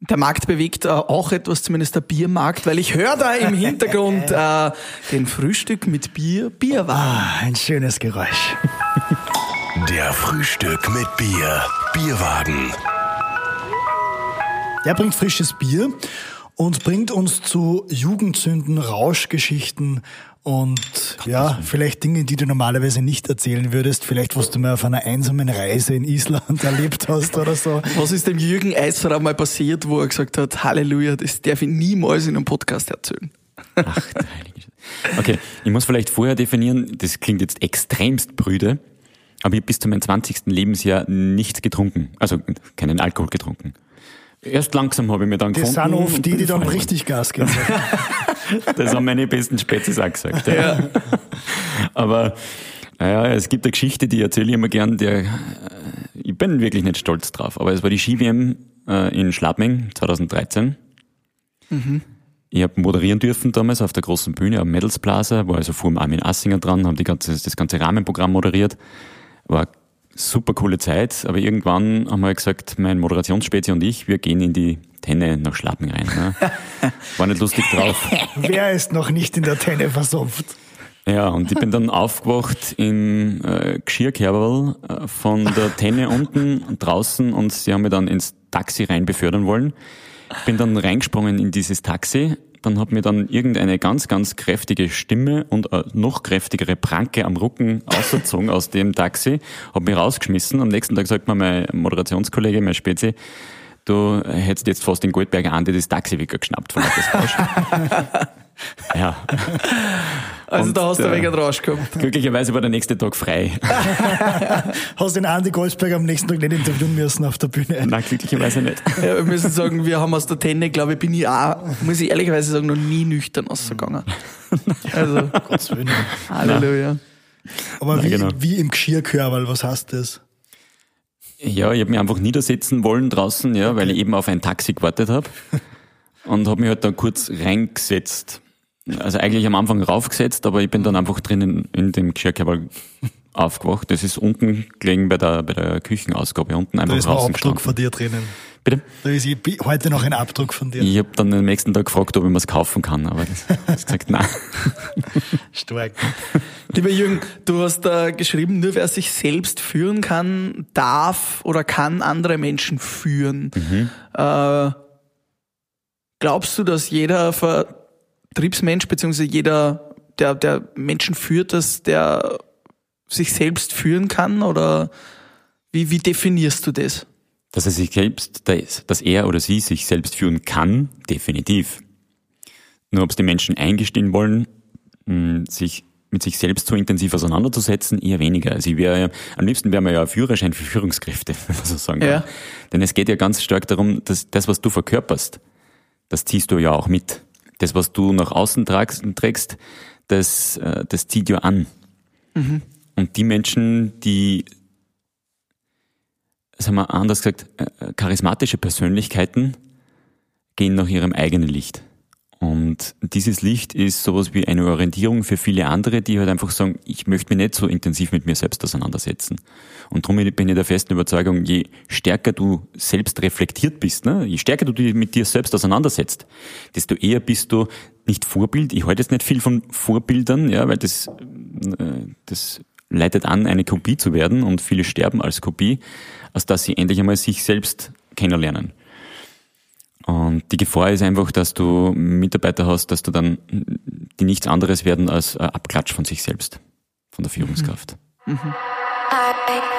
Der Markt bewegt äh, auch etwas, zumindest der Biermarkt, weil ich höre da im Hintergrund *laughs* äh, den Frühstück mit Bier, Bierwagen. Ah, ein schönes Geräusch. Der Frühstück mit Bier. Bierwagen. Der bringt frisches Bier und bringt uns zu Jugendsünden, Rauschgeschichten und ja, vielleicht Dinge, die du normalerweise nicht erzählen würdest. Vielleicht, was du mal auf einer einsamen Reise in Island *laughs* erlebt hast oder so. Was ist dem Jürgen Eiserer mal passiert, wo er gesagt hat, Halleluja, das darf ich niemals in einem Podcast erzählen? Ach, der heilige Scheiße. Okay, ich muss vielleicht vorher definieren, das klingt jetzt extremst brüde, aber ich habe bis zu meinem 20. Lebensjahr nichts getrunken, also keinen Alkohol getrunken. Erst langsam habe ich mir dann Das gefunden. sind oft die, die dann richtig Gas geben. *laughs* Das haben meine besten Spätzis auch gesagt. Ja. Aber naja, es gibt eine Geschichte, die erzähle ich immer gern, der, äh, ich bin wirklich nicht stolz drauf, aber es war die Ski-WM äh, in Schladming 2013. Ich habe moderieren dürfen damals auf der großen Bühne am Medals Plaza, war also vor dem Armin Assinger dran, haben die ganze, das ganze Rahmenprogramm moderiert. War super coole Zeit, aber irgendwann haben wir gesagt, mein Moderationsspezi und ich, wir gehen in die Tenne nach Schladming rein. Ne? *laughs* War nicht lustig drauf. Wer ist noch nicht in der Tenne versumpft? Ja, und ich bin dann aufgewacht im äh, Geschirrkerberl äh, von der Tenne unten draußen und sie haben mich dann ins Taxi rein befördern wollen. Bin dann reingesprungen in dieses Taxi, dann hat mir dann irgendeine ganz, ganz kräftige Stimme und eine noch kräftigere Pranke am Rücken ausgezogen aus dem Taxi, hat mich rausgeschmissen. Am nächsten Tag sagt mir mein Moderationskollege, mein Spezi, du hättest jetzt fast den Goldberger Andi das Taxi weggeschnappt von Rausch. *laughs* ja. Also Und da hast du der- wegen Rausch gehabt. Glücklicherweise war der nächste Tag frei. *laughs* Hast den Andi Goldsberg am nächsten Tag nicht interviewen müssen auf der Bühne. Nein, glücklicherweise nicht. *laughs* Ja, wir müssen sagen, wir haben aus der Tenne, glaube ich, bin ich auch, muss ich ehrlicherweise sagen, noch nie nüchtern rausgegangen. Also, *laughs* Gottes Willen. Halleluja. Aber Nein, wie, genau. wie im Geschirrkörperl, was heißt das? Ja, ich habe mich einfach niedersetzen wollen draußen, ja, weil ich eben auf ein Taxi gewartet habe. Und habe mich halt dann kurz reingesetzt. Also eigentlich am Anfang raufgesetzt, aber ich bin dann einfach drinnen in dem Geschirrkabel *laughs* aufgewacht. Das ist unten gelegen bei der, bei der Küchenausgabe, unten Da einfach ist ein Abdruck gestanden. von dir drinnen. Bitte? Da ist heute noch ein Abdruck von dir. Ich habe dann am nächsten Tag gefragt, ob ich mir's kaufen kann, aber das, *laughs* das gesagt, nein. *laughs* Stark. Lieber Jürgen, du hast da geschrieben, nur wer sich selbst führen kann, darf oder kann andere Menschen führen. Äh, glaubst du, dass jeder Vertriebsmensch beziehungsweise jeder, der, der Menschen führt, dass der sich selbst führen kann oder wie, wie definierst du das? Dass er sich selbst, dass er oder sie sich selbst führen kann, definitiv. Nur ob es die Menschen eingestehen wollen, mh, sich mit sich selbst so intensiv auseinanderzusetzen, eher weniger. Also ich wäre ja, am liebsten wäre man ja ein Führerschein für Führungskräfte, *laughs* wenn man so sagen kann. Ja. Denn es geht ja ganz stark darum, dass das, was du verkörperst, das ziehst du ja auch mit. Das, was du nach außen tragst, trägst, das, äh, das zieht ja an. Und die Menschen, die sagen wir anders gesagt, äh, charismatische Persönlichkeiten gehen nach ihrem eigenen Licht. Und dieses Licht ist sowas wie eine Orientierung für viele andere, die halt einfach sagen, ich möchte mich nicht so intensiv mit mir selbst auseinandersetzen. Und darum bin ich der festen Überzeugung, je stärker du selbst reflektiert bist, ne, je stärker du dich mit dir selbst auseinandersetzt, desto eher bist du nicht Vorbild. Ich halte jetzt nicht viel von Vorbildern, ja, weil das, äh, das leitet an, eine Kopie zu werden und viele sterben als Kopie, als dass sie endlich einmal sich selbst kennenlernen. Und die Gefahr ist einfach, dass du Mitarbeiter hast, dass du dann, die nichts anderes werden als ein Abklatsch von sich selbst, von der Führungskraft. I, I,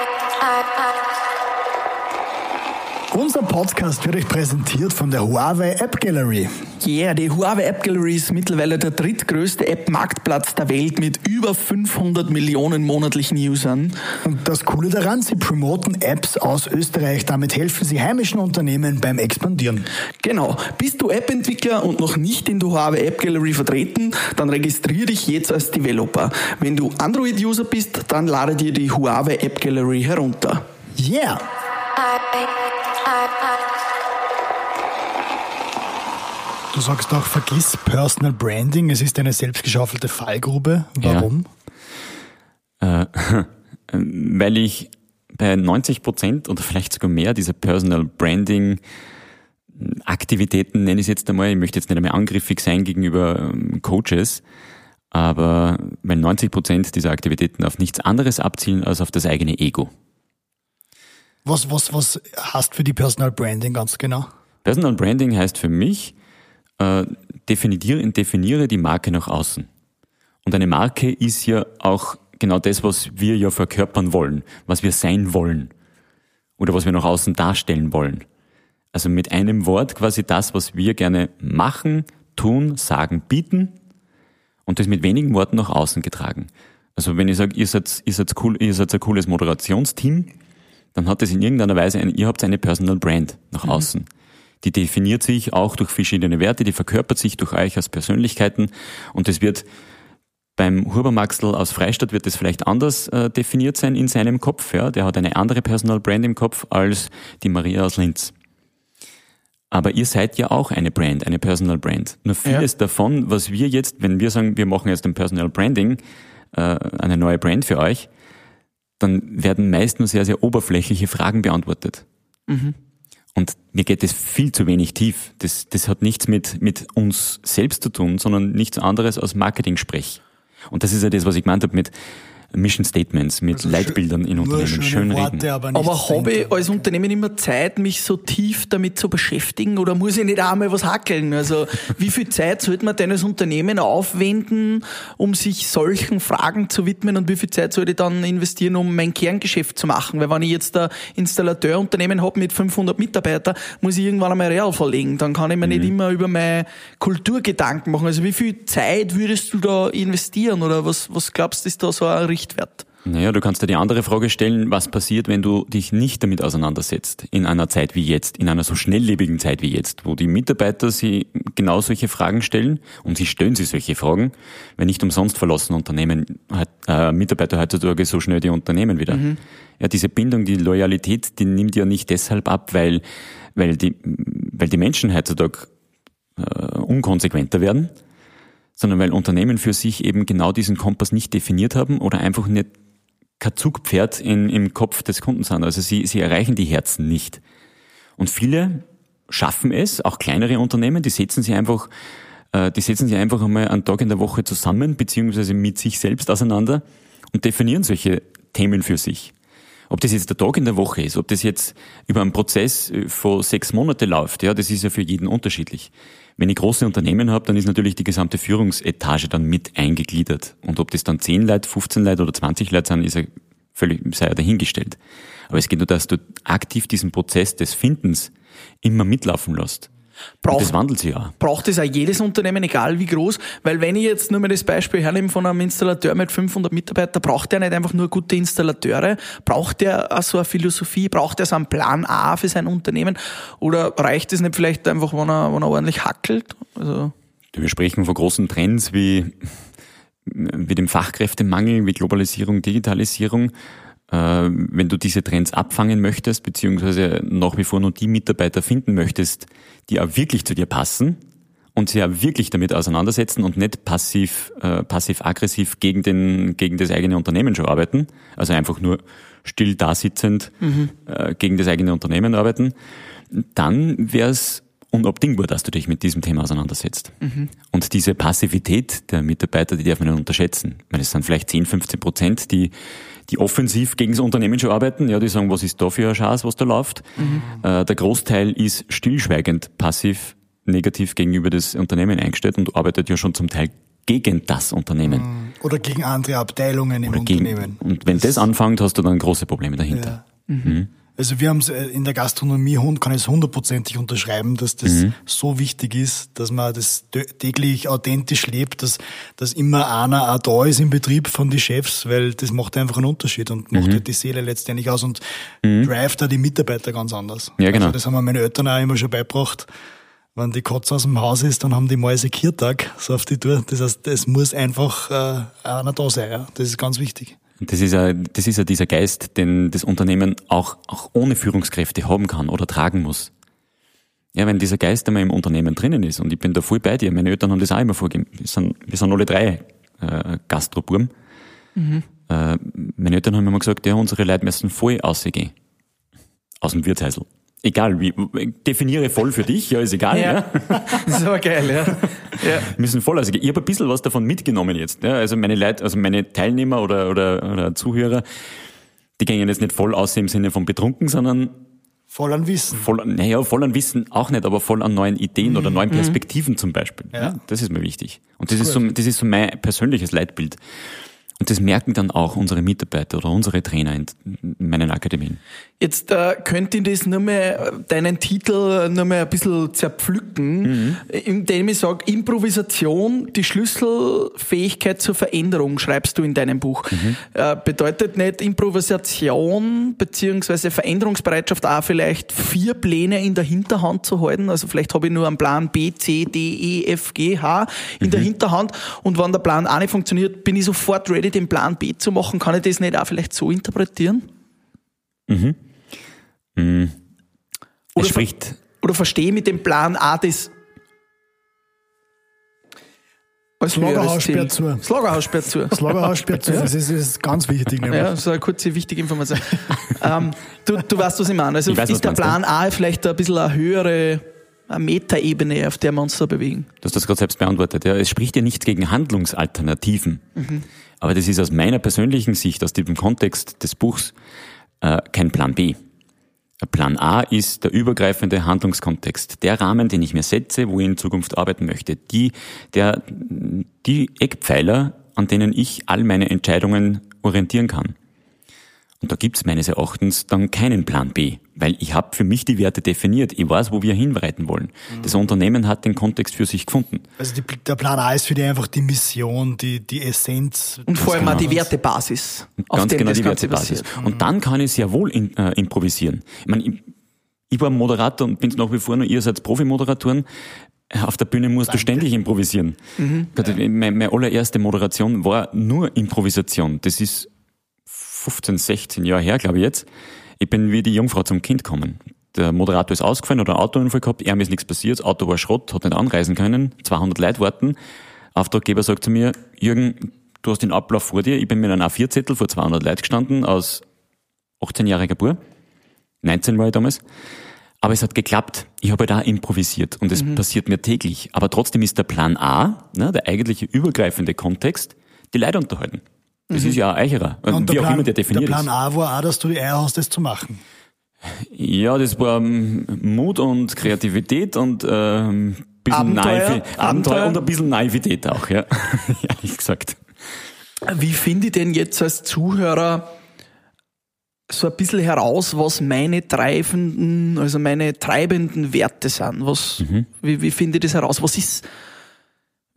Unser Podcast wird euch präsentiert von der Huawei App Gallery. Yeah, die Huawei App Gallery ist mittlerweile der drittgrößte App-Marktplatz der Welt mit über 500 Millionen monatlichen Usern. Und das Coole daran, sie promoten Apps aus Österreich. Damit helfen sie heimischen Unternehmen beim Expandieren. Genau. Bist du App-Entwickler und noch nicht in der Huawei App Gallery vertreten, dann registriere dich jetzt als Developer. Wenn du Android-User bist, dann lade dir die Huawei App Gallery herunter. Yeah! Du sagst auch, vergiss Personal Branding. Es ist eine selbstgeschaufelte Fallgrube. Warum? Äh, *laughs* weil ich bei 90 Prozent oder vielleicht sogar mehr dieser Personal Branding Aktivitäten, nenne ich es jetzt einmal, ich möchte jetzt nicht einmal angriffig sein gegenüber ähm, Coaches, aber weil 90 Prozent dieser Aktivitäten auf nichts anderes abzielen als auf das eigene Ego. Was, was, was hast für die Personal Branding ganz genau? Personal Branding heißt für mich, äh, definiere, definiere die Marke nach außen. Und eine Marke ist ja auch genau das, was wir ja verkörpern wollen, was wir sein wollen oder was wir nach außen darstellen wollen. Also mit einem Wort quasi das, was wir gerne machen, tun, sagen, bieten und das mit wenigen Worten nach außen getragen. Also wenn ich sage, ihr seid, ihr seid, cool, ihr seid ein cooles Moderationsteam, dann hat es in irgendeiner Weise, ein, ihr habt eine Personal Brand nach mhm. außen. Die definiert sich auch durch verschiedene Werte, die verkörpert sich durch euch als Persönlichkeiten und das wird beim Hubermaxel aus Freistadt wird das vielleicht anders äh, definiert sein in seinem Kopf. Ja? Der hat eine andere Personal Brand im Kopf als die Maria aus Linz. Aber ihr seid ja auch eine Brand, eine Personal Brand. Nur vieles ja. davon, was wir jetzt, wenn wir sagen, wir machen jetzt ein Personal Branding, äh, eine neue Brand für euch, dann werden meist nur sehr, sehr oberflächliche Fragen beantwortet. Mhm. Und mir geht es viel zu wenig tief. Das, das hat nichts mit, mit uns selbst zu tun, sondern nichts anderes als Marketing-Sprech. Und das ist ja das, was ich gemeint habe mit, Mission Statements, mit also Leitbildern in Unternehmen, schön reden. aber, aber habe ich als Unternehmen immer Zeit, mich so tief damit zu beschäftigen oder muss ich nicht einmal was hackeln? Also *laughs* wie viel Zeit sollte man denn als Unternehmen aufwenden, um sich solchen Fragen zu widmen und wie viel Zeit sollte ich dann investieren, um mein Kerngeschäft zu machen? Weil wenn ich jetzt ein Installateurunternehmen habe mit 500 Mitarbeitern, muss ich irgendwann einmal real verlegen. Dann kann ich mir mhm. nicht immer über meine Kultur Gedanken machen. Also wie viel Zeit würdest du da investieren oder was, was glaubst du, ist da so ein Richtwert. Naja, du kannst dir die andere Frage stellen, was passiert, wenn du dich nicht damit auseinandersetzt, in einer Zeit wie jetzt, in einer so schnelllebigen Zeit wie jetzt, wo die Mitarbeiter sie genau solche Fragen stellen und sie stellen sie solche Fragen, wenn nicht umsonst verlassen Unternehmen, äh, Mitarbeiter heutzutage so schnell die Unternehmen wieder. Mhm. Ja, diese Bindung, die Loyalität, die nimmt ja nicht deshalb ab, weil, weil die, weil die Menschen heutzutage äh, unkonsequenter werden, sondern weil Unternehmen für sich eben genau diesen Kompass nicht definiert haben oder einfach nicht kein Zugpferd in, im Kopf des Kunden sind. Also sie, sie erreichen die Herzen nicht. Und viele schaffen es, auch kleinere Unternehmen, die setzen sich einfach, äh, die setzen sich einfach einmal einen Tag in der Woche zusammen, beziehungsweise mit sich selbst auseinander und definieren solche Themen für sich. Ob das jetzt der Tag in der Woche ist, ob das jetzt über einen Prozess äh, von sechs Monate läuft, ja, das ist ja für jeden unterschiedlich. Wenn ich große Unternehmen habe, dann ist natürlich die gesamte Führungsetage dann mit eingegliedert. Und ob das dann 10 Leute, 15 Leute oder 20 Leute sind, ist ja völlig, sei ja dahingestellt. Aber es geht nur, dass du aktiv diesen Prozess des Findens immer mitlaufen lässt. Braucht, das wandelt sich ja. Braucht es auch jedes Unternehmen, egal wie groß? Weil wenn ich jetzt nur mal das Beispiel hernehme von einem Installateur mit 500 Mitarbeitern, braucht der nicht einfach nur gute Installateure? Braucht der auch so eine Philosophie? Braucht er so einen Plan A für sein Unternehmen? Oder reicht es nicht vielleicht einfach, wenn er, wenn er ordentlich hackelt? Also Wir sprechen von großen Trends wie, wie dem Fachkräftemangel, wie Globalisierung, Digitalisierung. Äh, wenn du diese Trends abfangen möchtest, beziehungsweise nach wie vor nur die Mitarbeiter finden möchtest, die auch wirklich zu dir passen und sich auch wirklich damit auseinandersetzen und nicht passiv, äh, passiv-aggressiv gegen, den, gegen das eigene Unternehmen schon arbeiten, also einfach nur still da sitzend mhm. äh, gegen das eigene Unternehmen arbeiten, dann wäre es unabdingbar, dass du dich mit diesem Thema auseinandersetzt. Mhm. Und diese Passivität der Mitarbeiter, die darf man nicht unterschätzen. Ich meine, es sind vielleicht 10, 15 Prozent, die die offensiv gegen das Unternehmen schon arbeiten. Ja, die sagen, was ist da für ein Schatz, was da läuft. Mhm. Äh, der Großteil ist stillschweigend passiv negativ gegenüber das Unternehmen eingestellt und arbeitet ja schon zum Teil gegen das Unternehmen. Mhm. Oder gegen andere Abteilungen im Oder Unternehmen. und wenn das, das anfängt, hast du dann große Probleme dahinter. Ja. Mhm. Also wir haben es in der Gastronomie, kann ich es hundertprozentig unterschreiben, dass das mhm. so wichtig ist, dass man das täglich authentisch lebt, dass, dass immer einer auch da ist im Betrieb von den Chefs, weil das macht einfach einen Unterschied und macht mhm. halt die Seele letztendlich aus und mhm. drivet da die Mitarbeiter ganz anders. Ja, genau. Also das haben mir meine Eltern auch immer schon beigebracht. Wenn die Katze aus dem Haus ist, dann haben die Mäuse Kirtag, so auf die Tour. Das heißt, es muss einfach äh, einer da sein. Ja? Das ist ganz wichtig. Das ist ja, das ist ja dieser Geist, den das Unternehmen auch, auch ohne Führungskräfte haben kann oder tragen muss. Ja, wenn dieser Geist einmal im Unternehmen drinnen ist, und ich bin da voll bei dir, meine Eltern haben das auch immer vorgegeben. Wir sind, wir sind alle drei äh, Gastroburm. Mhm. Äh, meine Eltern haben immer gesagt, ja, unsere Leute müssen voll ausgehen. Aus dem Wirtshausl. Egal wie, definiere voll für dich, ja, ist egal. Ja. ja. *laughs* Das aber geil, ja. ja. Müssen voll, also ich habe ein bisschen was davon mitgenommen jetzt. Ja. Also meine Leute, also meine Teilnehmer oder, oder, oder Zuhörer, die gehen jetzt nicht voll aus im Sinne von betrunken, sondern Voll an Wissen. Voll, naja, voll an Wissen auch nicht, aber voll an neuen Ideen mhm. oder neuen mhm. Perspektiven mhm. zum Beispiel. Ja. ja. Das ist mir wichtig. Und das ist, so, das ist so mein persönliches Leitbild. Und das merken dann auch unsere Mitarbeiter oder unsere Trainer in meinen Akademien. Jetzt äh, könnte ich das nur mehr, deinen Titel nur mehr ein bisschen zerpflücken, mhm. indem ich sage, Improvisation, die Schlüsselfähigkeit zur Veränderung, schreibst du in deinem Buch. Mhm. Äh, bedeutet nicht Improvisation beziehungsweise Veränderungsbereitschaft auch vielleicht vier Pläne in der Hinterhand zu halten? Also vielleicht habe ich nur einen Plan B, C, D, E, F, G, H in mhm. der Hinterhand und wenn der Plan A nicht funktioniert, bin ich sofort ready, den Plan B zu machen. Kann ich das nicht auch vielleicht so interpretieren? Mhm. Mhm. Oder, spricht. oder verstehe mit dem Plan A das als Lagerhaus sperrt zu. *laughs* Das Lagerhaus sperrt zu. Das Lagerhaus sperrt zu. Das ist, ist ganz wichtig. Nämlich. Ja, so eine kurze, wichtige Information. *laughs* ähm, du, du weißt, was ich meine. Also ich weiß, ist der Plan A vielleicht ein bisschen eine höhere Metaebene, auf der wir uns da bewegen? Du hast das gerade selbst beantwortet. Ja, es spricht ja nichts gegen Handlungsalternativen. Mhm. Aber das ist aus meiner persönlichen Sicht, aus dem Kontext des Buchs, äh, kein Plan B. Plan A ist der übergreifende Handlungskontext, der Rahmen, den ich mir setze, wo ich in Zukunft arbeiten möchte, die, der, die Eckpfeiler, an denen ich all meine Entscheidungen orientieren kann. Und da gibt's meines Erachtens dann keinen Plan B, weil ich habe für mich die Werte definiert. Ich weiß, wo wir hinreiten wollen. Mhm. Das Unternehmen hat den Kontext für sich gefunden. Also die, der Plan A ist für dich einfach die Mission, die, die Essenz. Und vor allem genau. auch die Wertebasis. Ganz genau die Wertebasis. Mhm. Und dann kann ich sehr wohl in, äh, improvisieren. Ich, meine, ich, ich war Moderator und bin nach wie vor nur, ihr seid Profi-Moderatoren auf der Bühne musst Danke. du ständig improvisieren. Mhm. Meine, meine allererste Moderation war nur Improvisation. Das ist 15, 16 Jahre her, glaube ich jetzt. Ich bin wie die Jungfrau zum Kind gekommen. Der Moderator ist ausgefallen oder einen Autounfall gehabt, ihm ist nichts passiert, das Auto war Schrott, hat nicht anreisen können, 200 Leute warten. Auftraggeber sagt zu mir, Jürgen, du hast den Ablauf vor dir, ich bin mit einem A4-Zettel vor 200 Leuten gestanden, aus 18-jähriger Bur, 19 war ich damals. Aber es hat geklappt. Ich habe da improvisiert und es mhm. passiert mir täglich. Aber trotzdem ist der Plan A, ne, der eigentliche übergreifende Kontext, die Leute unterhalten. Das mhm. ist ja ein Eicherer. Und wie auch Plan, immer der definiert Der Plan A war auch, dass du die Eier hast, das zu machen. Ja, das war ähm, Mut und Kreativität und ähm, bisschen Abenteuer, Naiv Abenteuer und ein bisschen Naivität auch, *laughs* ja. Ehrlich gesagt. Wie finde ich denn jetzt als Zuhörer so ein bisschen heraus, was meine treibenden, also meine treibenden Werte sind? Was, mhm. wie, wie finde ich das heraus? Was ist,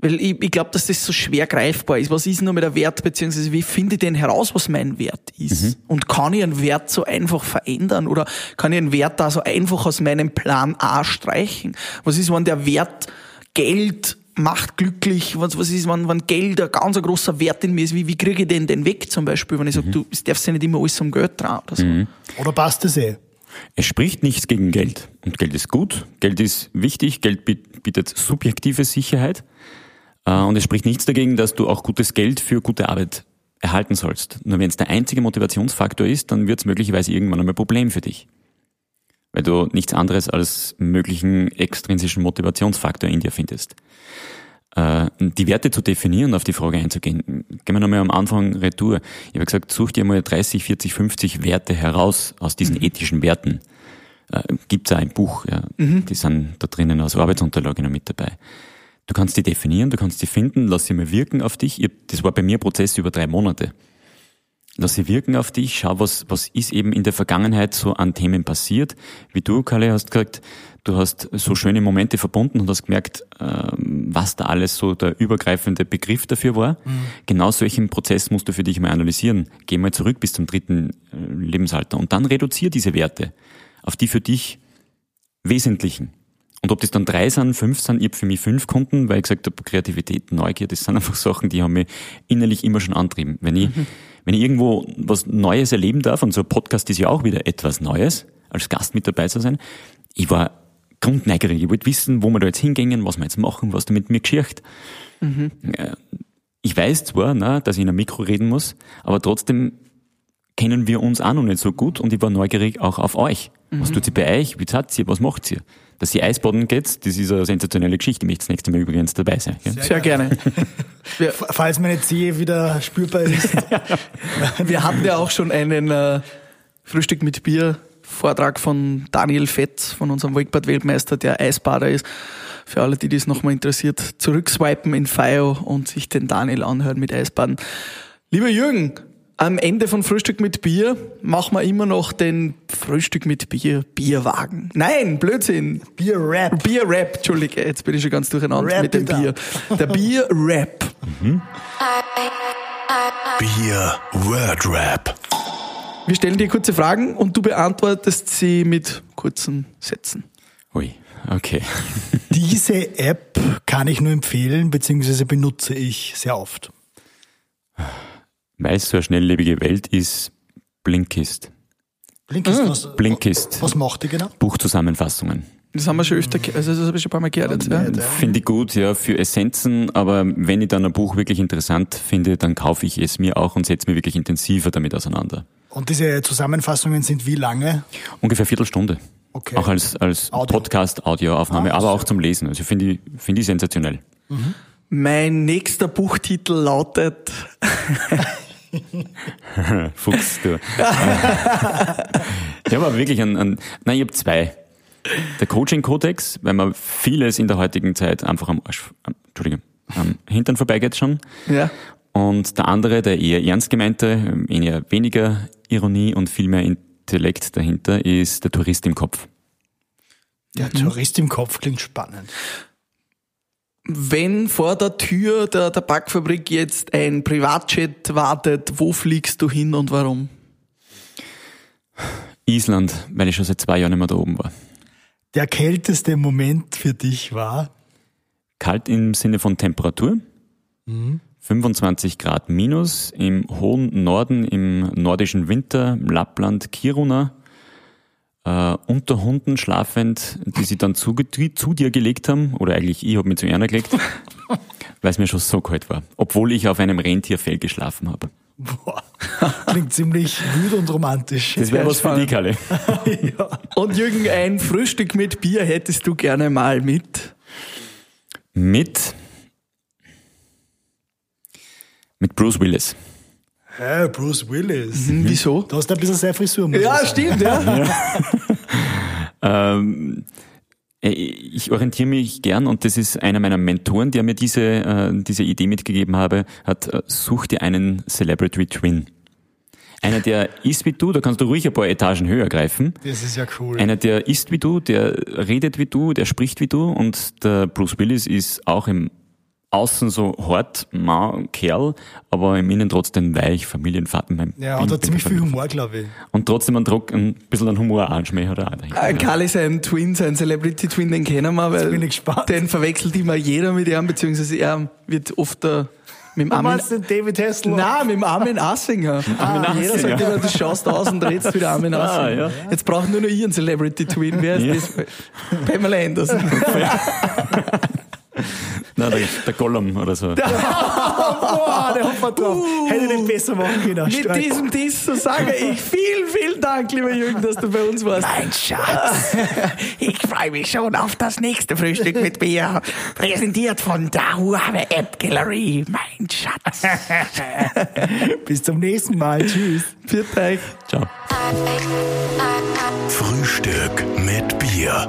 weil ich, ich glaube, dass das so schwer greifbar ist. Was ist nur mit der Wert, beziehungsweise wie finde ich denn heraus, was mein Wert ist? Mhm. Und kann ich einen Wert so einfach verändern? Oder kann ich einen Wert da so einfach aus meinem Plan A streichen? Was ist, wenn der Wert Geld macht glücklich, was, was ist, wenn, wenn Geld ein ganz ein großer Wert in mir ist, wie, wie kriege ich den denn weg zum Beispiel, wenn ich sage, mhm. du, es darfst ja nicht immer alles um Geld trauen oder so. Mhm. Oder passt es eh? Es spricht nichts gegen Geld. Und Geld ist gut, Geld ist wichtig, Geld bietet subjektive Sicherheit. Äh, und es spricht nichts dagegen, dass du auch gutes Geld für gute Arbeit erhalten sollst. Nur wenn es der einzige Motivationsfaktor ist, dann wird es möglicherweise irgendwann einmal ein Problem für dich. Weil du nichts anderes als möglichen extrinsischen Motivationsfaktor in dir findest. Äh, die Werte zu definieren, auf die Frage einzugehen, gehen wir nochmal am Anfang retour. Ich habe gesagt, such dir mal 30, 40, 50 Werte heraus aus diesen mhm. ethischen Werten. Äh, Gibt es auch ein Buch, ja. Mhm. die sind da drinnen als Arbeitsunterlage noch mit dabei. Du kannst die definieren, du kannst die finden, lass sie mal wirken auf dich. Das war bei mir ein Prozess über drei Monate. lass sie wirken auf dich, schau, was, was ist eben in der Vergangenheit so an Themen passiert. Wie du, Kalle, hast gesagt, du hast so schöne Momente verbunden und hast gemerkt, ähm, was da alles so der übergreifende Begriff dafür war. Mhm. Genau solchen Prozess musst du für dich mal analysieren. Geh mal zurück bis zum dritten äh, Lebensalter und dann reduzier diese Werte auf die für dich wesentlichen. Und ob das dann drei sind, fünf sind, ich habe für mich fünf Kunden, weil ich gesagt habe, Kreativität, Neugier, das sind *laughs* einfach Sachen, die haben mich innerlich immer schon antrieben. Wenn ich, mhm. wenn ich irgendwo was Neues erleben darf, und so ein Podcast ist ja auch wieder etwas Neues, als Gast mit dabei zu sein, ich war grundneugierig. Ich wollte wissen, wo wir da jetzt hingehen, was wir jetzt machen, was du mit mir geschircht. Mhm. Ich weiß zwar, na, dass ich in einem Mikro reden muss, aber trotzdem kennen wir uns auch noch nicht so gut und ich war neugierig auch auf euch. Mhm. Was tut sie bei euch? Wie zahlt ihr? Was macht ihr? Dass ihr Eisbaden geht, das ist eine sensationelle Geschichte. Ich möchte das nächste Mal übrigens dabei sein. Ja? Sehr, Sehr gerne. *laughs* Falls meine Zehe wieder spürbar ist. *laughs* wir hatten ja auch schon einen äh, Frühstück mit Bier Vortrag von Daniel Fett, von unserem Wakeboard-Weltmeister, der Eisbader ist. Für alle, die das nochmal interessiert, zurückswipen in FIO und sich den Daniel anhören mit Eisbaden. Lieber Jürgen, am Ende von Frühstück mit Bier machen wir immer noch den Frühstück mit Bier Bierwagen. Nein, Blödsinn. Bier-Rap. Bier-Rap, Entschuldige, jetzt bin ich schon ganz durcheinander Rap mit dem Bier. Der Bier-Rap. Mhm. Bier-Word-Rap. Wir stellen dir kurze Fragen und du beantwortest sie mit kurzen Sätzen. Ui, okay. *laughs* Diese App kann ich nur empfehlen, beziehungsweise benutze ich sehr oft. Weil es so eine schnelllebige Welt ist, Blinkist. Blinkist, mhm. was, Blinkist. Was macht die genau? Buchzusammenfassungen. Das haben wir schon öfter, also das habe ich schon ein paar Mal gehört. Ja. Ja. Finde ich gut, ja, für Essenzen, aber wenn ich dann ein Buch wirklich interessant finde, dann kaufe ich es mir auch und setze mich wirklich intensiver damit auseinander. Und diese Zusammenfassungen sind wie lange? Ungefähr Viertelstunde. Okay. Auch als, als Audio. Podcast, Audioaufnahme, ah, aber auch zum Lesen. Also finde ich, finde ich sensationell. Mhm. Mein nächster Buchtitel lautet *laughs* *laughs* Fuchs, du. *laughs* ich habe wirklich einen, einen, nein, ich habe zwei. Der Coaching-Kodex, weil man vieles in der heutigen Zeit einfach am Arsch, Entschuldigung, am Hintern vorbeigeht schon. Ja. Und der andere, der eher ernst gemeinte, eher weniger Ironie und viel mehr Intellekt dahinter, ist der Tourist im Kopf. Der mhm. Tourist im Kopf klingt spannend. Wenn vor der Tür der Tabakfabrik jetzt ein Privatjet wartet, wo fliegst du hin und warum? Island, weil ich schon seit zwei Jahren nicht mehr da oben war der kälteste Moment für dich war? Kalt im Sinne von Temperatur. Mhm. 25 Grad minus im hohen Norden, im nordischen Winter, Lappland, Kiruna. Äh, unter Hunden schlafend, die sie dann zu, zu dir gelegt haben, oder eigentlich ich habe mich zu einer gelegt, *laughs* weil es mir schon so kalt war, obwohl ich auf einem Rentierfell geschlafen habe. Boah, klingt *laughs* ziemlich wütend und romantisch. Das wäre was für dich, Kalle. *laughs* ja. Und Jürgen, ein Frühstück mit Bier hättest du gerne mal mit? Mit? Mit Bruce Willis. Hä, Bruce Willis. Mhm, wieso? Du hast ein bisschen sehr Frisur. Ja, stimmt, ja. ja. *laughs* ähm, äh, ich orientiere mich gern und das ist einer meiner Mentoren, der mir diese, äh, diese Idee mitgegeben habe, hat, äh, such dir einen Celebrity Twin. Einer, der ist wie du, da kannst du ruhig ein paar Etagen höher greifen. Das ist ja cool. Einer, der ist wie du, der redet wie du, der spricht wie du und der Bruce Willis ist auch im außen so hart, ma, Kerl, aber im Innen trotzdem weich, Familienvater. Mein ja, und hat ziemlich viel Humor, glaube ich. Und trotzdem ein, Druck, ein bisschen ein Humor anschmäh hat er auch dahinter. Äh, Karl ist ein Twin, sein Celebrity-Twin, den kennen wir, weil bin ich gespannt. den verwechselt immer jeder mit ihm, beziehungsweise er wird oft der mit dem Armin, du David Hasselhoff? Nein, mit dem Armin Assinger. Ah, *laughs* Armin jeder sagt immer, du schaust aus und redest wieder Armin Assinger. *laughs* Ah, ja. Jetzt braucht nur noch ich einen Celebrity Twin. Wer ist ja. das? Pamela Anderson. *laughs* Nein, der, der Gollum oder so. *laughs* Boah, der hat drauf. Uh, Hätte den besser machen können. Mit Streit. diesem Diss so sage ich vielen, vielen Dank, lieber Jürgen, dass du bei uns warst. Mein Schatz, *laughs* ich freue mich schon auf das nächste Frühstück mit mir. Präsentiert von der Huawei App Gallery. Mein Schatz. *laughs* Bis zum nächsten Mal. Tschüss. Viert euch. Ciao. Frühstück mit Bier.